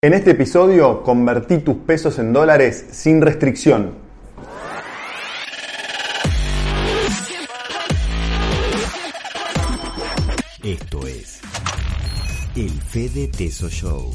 En este episodio, convertí tus pesos en dólares sin restricción. Esto es el Fede Teso Show.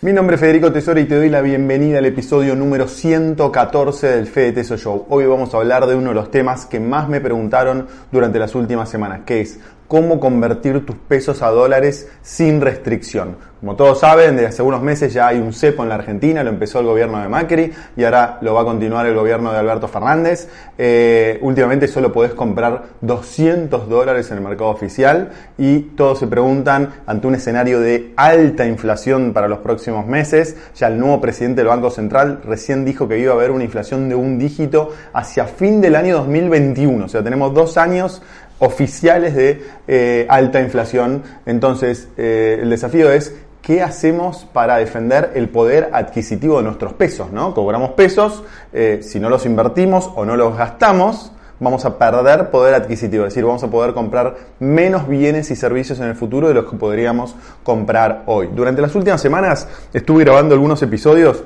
Mi nombre es Federico Tesoro y te doy la bienvenida al episodio número 114 del Fede Teso Show. Hoy vamos a hablar de uno de los temas que más me preguntaron durante las últimas semanas, que es cómo convertir tus pesos a dólares sin restricción. Como todos saben, desde hace unos meses ya hay un cepo en la Argentina, lo empezó el gobierno de Macri y ahora lo va a continuar el gobierno de Alberto Fernández. Eh, últimamente solo podés comprar 200 dólares en el mercado oficial y todos se preguntan, ante un escenario de alta inflación para los próximos meses, ya el nuevo presidente del Banco Central recién dijo que iba a haber una inflación de un dígito hacia fin del año 2021, o sea, tenemos dos años oficiales de eh, alta inflación. Entonces, eh, el desafío es qué hacemos para defender el poder adquisitivo de nuestros pesos, ¿no? Cobramos pesos, eh, si no los invertimos o no los gastamos, vamos a perder poder adquisitivo, es decir, vamos a poder comprar menos bienes y servicios en el futuro de los que podríamos comprar hoy. Durante las últimas semanas estuve grabando algunos episodios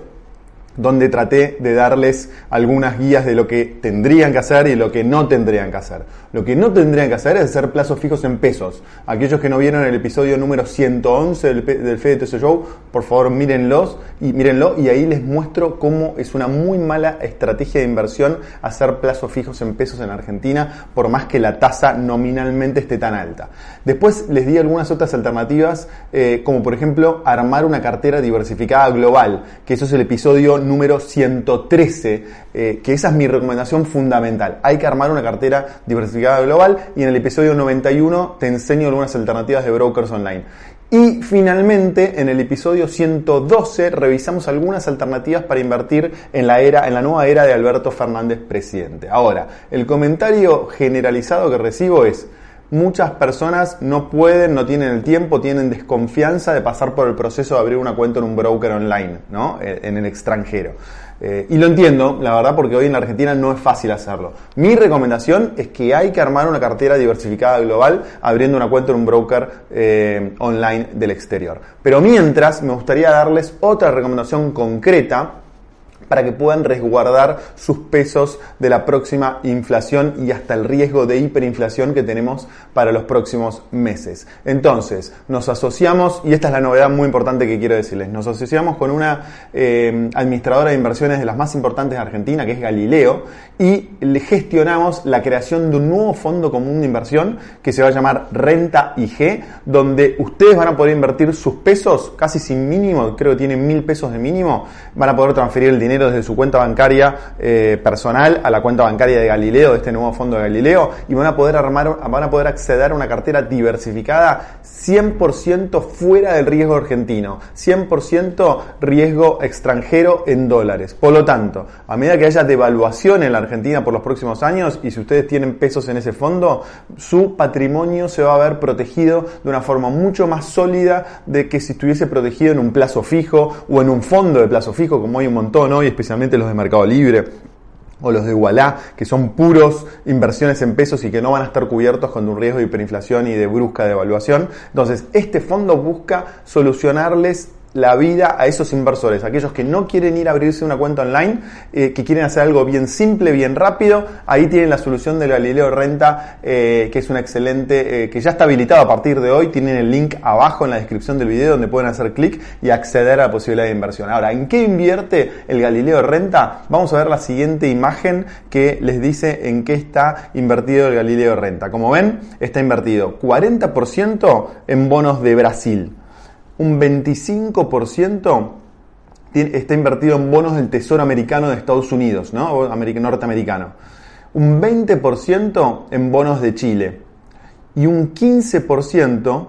donde traté de darles algunas guías de lo que tendrían que hacer y lo que no tendrían que hacer. Lo que no tendrían que hacer es hacer plazos fijos en pesos. Aquellos que no vieron el episodio número 111 del, del Show, por favor mírenlos y mírenlo y ahí les muestro cómo es una muy mala estrategia de inversión hacer plazos fijos en pesos en Argentina, por más que la tasa nominalmente esté tan alta. Después les di algunas otras alternativas, eh, como por ejemplo armar una cartera diversificada global, que eso es el episodio número 113, eh, que esa es mi recomendación fundamental. Hay que armar una cartera diversificada global y en el episodio 91 te enseño algunas alternativas de brokers online. Y finalmente, en el episodio 112 revisamos algunas alternativas para invertir en la era, en la nueva era de Alberto Fernández presidente. Ahora, el comentario generalizado que recibo es muchas personas no pueden, no tienen el tiempo, tienen desconfianza de pasar por el proceso de abrir una cuenta en un broker online, ¿no? Eh, en el extranjero. Eh, y lo entiendo, la verdad, porque hoy en la Argentina no es fácil hacerlo. Mi recomendación es que hay que armar una cartera diversificada global abriendo una cuenta en un broker eh, online del exterior. Pero mientras, me gustaría darles otra recomendación concreta para que puedan resguardar sus pesos de la próxima inflación y hasta el riesgo de hiperinflación que tenemos para los próximos meses. Entonces, nos asociamos, y esta es la novedad muy importante que quiero decirles, nos asociamos con una eh, administradora de inversiones de las más importantes de Argentina, que es Galileo, y le gestionamos la creación de un nuevo fondo común de inversión que se va a llamar Renta IG, donde ustedes van a poder invertir sus pesos casi sin mínimo, creo que tienen mil pesos de mínimo, van a poder transferir el dinero desde su cuenta bancaria eh, personal a la cuenta bancaria de Galileo, de este nuevo fondo de Galileo, y van a poder armar, van a poder acceder a una cartera diversificada 100% fuera del riesgo argentino, 100% riesgo extranjero en dólares. Por lo tanto, a medida que haya devaluación en la Argentina por los próximos años, y si ustedes tienen pesos en ese fondo, su patrimonio se va a ver protegido de una forma mucho más sólida de que si estuviese protegido en un plazo fijo o en un fondo de plazo fijo, como hay un montón hoy, especialmente los de Mercado Libre o los de Wallah, que son puros inversiones en pesos y que no van a estar cubiertos con un riesgo de hiperinflación y de brusca devaluación. Entonces, este fondo busca solucionarles la vida a esos inversores, aquellos que no quieren ir a abrirse una cuenta online, eh, que quieren hacer algo bien simple, bien rápido, ahí tienen la solución del Galileo Renta, eh, que es una excelente, eh, que ya está habilitado a partir de hoy, tienen el link abajo en la descripción del video donde pueden hacer clic y acceder a la posibilidad de inversión. Ahora, ¿en qué invierte el Galileo Renta? Vamos a ver la siguiente imagen que les dice en qué está invertido el Galileo Renta. Como ven, está invertido 40% en bonos de Brasil, un 25% está invertido en bonos del Tesoro Americano de Estados Unidos, ¿no? norteamericano. Un 20% en bonos de Chile y un 15%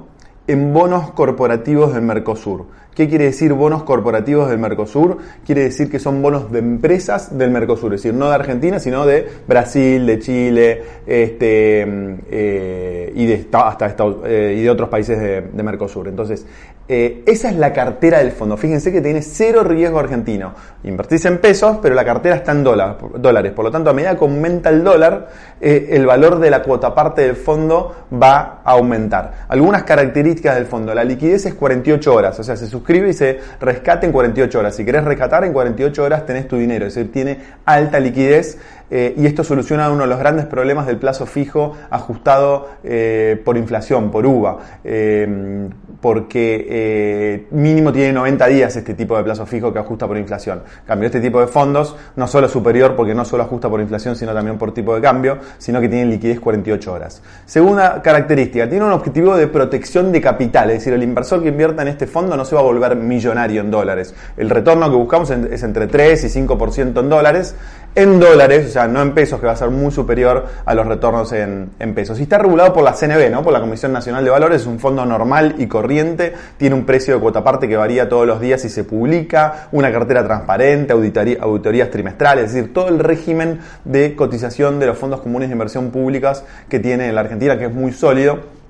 en bonos corporativos del Mercosur. ¿Qué quiere decir bonos corporativos del Mercosur? Quiere decir que son bonos de empresas del Mercosur, es decir, no de Argentina, sino de Brasil, de Chile este, eh, y, de, hasta eh, y de otros países de, Mercosur. Entonces, eh, esa es la cartera del fondo. Fíjense que tiene cero riesgo argentino. Invertís en pesos, pero la cartera está en dólares. Por lo tanto, a medida que aumenta el dólar, el valor de la cuota parte del fondo va a aumentar. Algunas características del fondo. La liquidez es 48 horas, o sea, se suscribe y se rescate en 48 horas. Si querés rescatar, en 48 horas tenés tu dinero, es decir, tiene alta liquidez eh, y esto soluciona uno de los grandes problemas del plazo fijo ajustado eh, por inflación, por UVA, eh, porque mínimo tiene 90 días este tipo de plazo fijo que ajusta por inflación. cambio, este tipo de fondos no solo superior porque no solo ajusta por inflación, sino también por tipo de cambio, sino que tiene liquidez 48 horas. Segunda característica, tiene un objetivo de protección de capital, es decir, el inversor que invierta en este fondo no se va a volver millonario en dólares. El retorno que buscamos es entre 3 y 5% en dólares, en dólares, o sea, no en pesos, que va a ser muy superior a los retornos en, pesos. Y está regulado por la CNB, ¿no? por la Comisión Nacional de Valores, es un fondo normal y corriente, tiene un precio de cuota parte que varía todos los días y se publica, una cartera transparente, auditorías trimestrales, es decir, todo el régimen de cotización de los fondos comunes de inversión públicas que tiene la Argentina, que es muy sólido.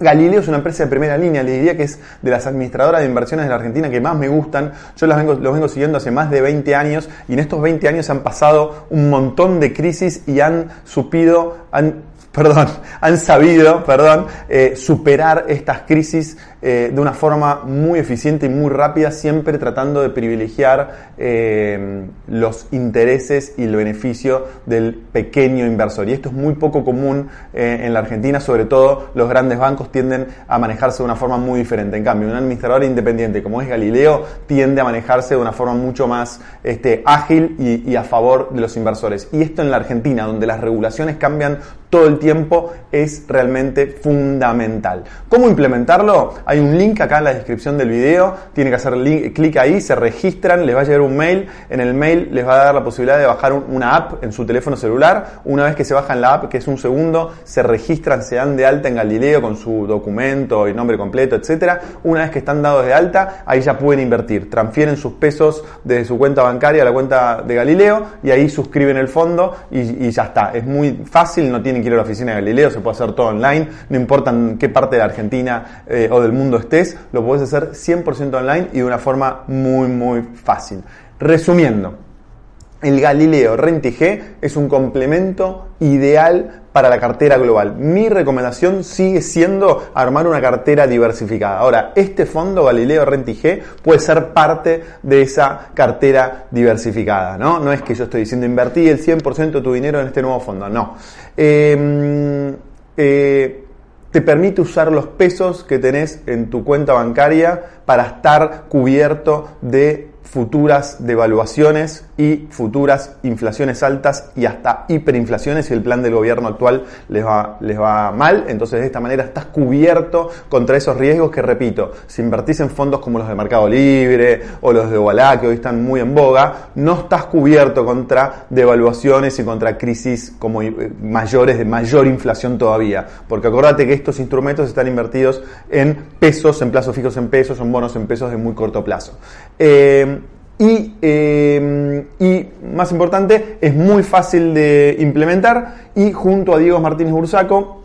Galileo es una empresa de primera línea, le diría que es de las administradoras de inversiones de la Argentina que más me gustan. Yo los vengo, los vengo siguiendo hace más de 20 años y en estos 20 años han pasado un montón de crisis y han supido, han perdón, han sabido, perdón, eh, superar estas crisis eh, de una forma muy eficiente y muy rápida, siempre tratando de privilegiar eh, los intereses y el beneficio del pequeño inversor. Y esto es muy poco común en la Argentina, sobre todo los grandes bancos tienden a manejarse de una forma muy diferente. En cambio, un administrador independiente como es Galileo tiende a manejarse de una forma mucho más este, ágil y, a favor de los inversores. Y esto en la Argentina, donde las regulaciones cambian todo el tiempo es realmente fundamental. ¿Cómo implementarlo? Un link acá en la descripción del video, tiene que hacer clic ahí, se registran, les va a llegar un mail, en el mail les va a dar la posibilidad de bajar una app en su teléfono celular, una vez que se bajan la app, que es un segundo, se registran, se dan de alta en Galileo con su documento y nombre completo, etcétera. Una vez que están dados de alta, ahí ya pueden invertir, transfieren sus pesos desde su cuenta bancaria a la cuenta de Galileo y ahí suscriben el fondo y, ya está. Es muy fácil, no tienen tienen que ir a la oficina de Galileo, se puede hacer todo online, no importa en qué parte de Argentina eh, o del mundo estés, lo puedes hacer 100% online y de una forma muy, muy fácil. Resumiendo, el Galileo Rentig es un complemento ideal para la cartera global. Mi recomendación sigue siendo armar una cartera diversificada. Ahora, este fondo Galileo Rentig puede ser parte de esa cartera diversificada, ¿no? No es que yo estoy diciendo invertir el 100% de tu dinero en este nuevo fondo, no. Em, eh, te permite usar los pesos que tenés en tu cuenta bancaria para estar cubierto de futuras devaluaciones y futuras inflaciones altas y hasta hiperinflaciones si el plan del gobierno actual les va, les va mal. Entonces de esta manera estás cubierto contra esos riesgos que, repito, si invertís en fondos como los de Mercado Libre o los de Ovalá, que hoy están muy en boga, no estás cubierto contra devaluaciones y contra crisis como eh, mayores de mayor inflación todavía. Porque acordate que estos instrumentos están invertidos en pesos, en plazos fijos en pesos, son bonos en pesos de muy corto plazo. Eh, y, eh, más importante, es muy fácil de implementar y junto a Diego Martínez Bursaco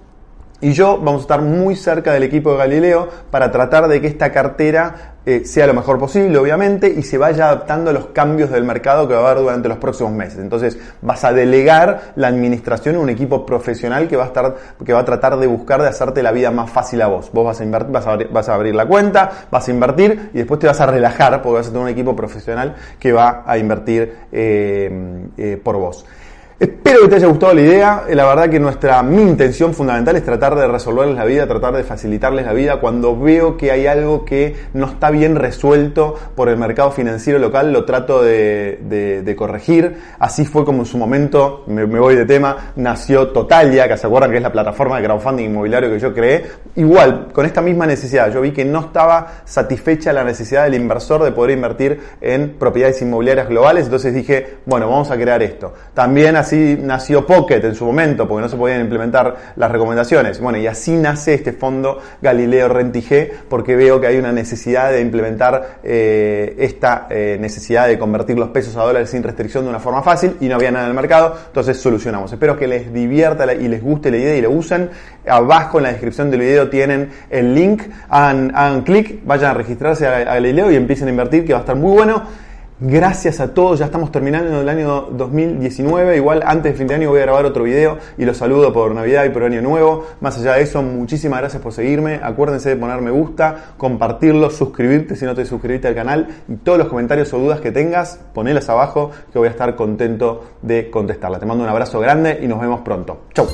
y yo vamos a estar muy cerca del equipo de Galileo para tratar de que esta cartera eh, sea lo mejor posible, obviamente, y se vaya adaptando a los cambios del mercado que va a haber durante los próximos meses. Entonces, vas a delegar la administración en un equipo profesional que va a estar, que va a tratar de buscar de hacerte la vida más fácil a vos. Vos vas a invertir, a, vas a abrir la cuenta, vas a invertir y después te vas a relajar porque vas a tener un equipo profesional que va a invertir eh, eh, por vos. Espero que te haya gustado la idea. Eh, la verdad que nuestra, intención fundamental es tratar de resolverles la vida, tratar de facilitarles la vida. Cuando veo que hay algo que no está bien resuelto por el mercado financiero local, lo trato de, corregir. Así fue como en su momento, me, voy de tema, nació Totalia, que se acuerdan que es la plataforma de crowdfunding inmobiliario que yo creé. Igual, con esta misma necesidad, yo vi que no estaba satisfecha la necesidad del inversor de poder invertir en propiedades inmobiliarias globales, entonces dije, bueno, vamos a crear esto. También así así nació Pocket en su momento, porque no se podían implementar las recomendaciones. Bueno, y así nace este fondo Galileo Rentige, porque veo que hay una necesidad de implementar eh, esta eh, necesidad de convertir los pesos a dólares sin restricción de una forma fácil y no había nada en el mercado, entonces solucionamos. Espero que les divierta y les guste la idea y lo usen. Abajo en la descripción del video tienen el link, hagan, clic, vayan a registrarse a, a Galileo y empiecen a invertir, que va a estar muy bueno. Gracias a todos, ya estamos terminando el año 2019. Igual antes de fin de año voy a grabar otro video y los saludo por Navidad y por Año Nuevo. Más allá de eso, muchísimas gracias por seguirme. Acuérdense de poner me gusta, compartirlo, suscribirte si no te suscribiste al canal y todos los comentarios o dudas que tengas, ponelas abajo que voy a estar contento de contestarla. Te mando un abrazo grande y nos vemos pronto. Chau.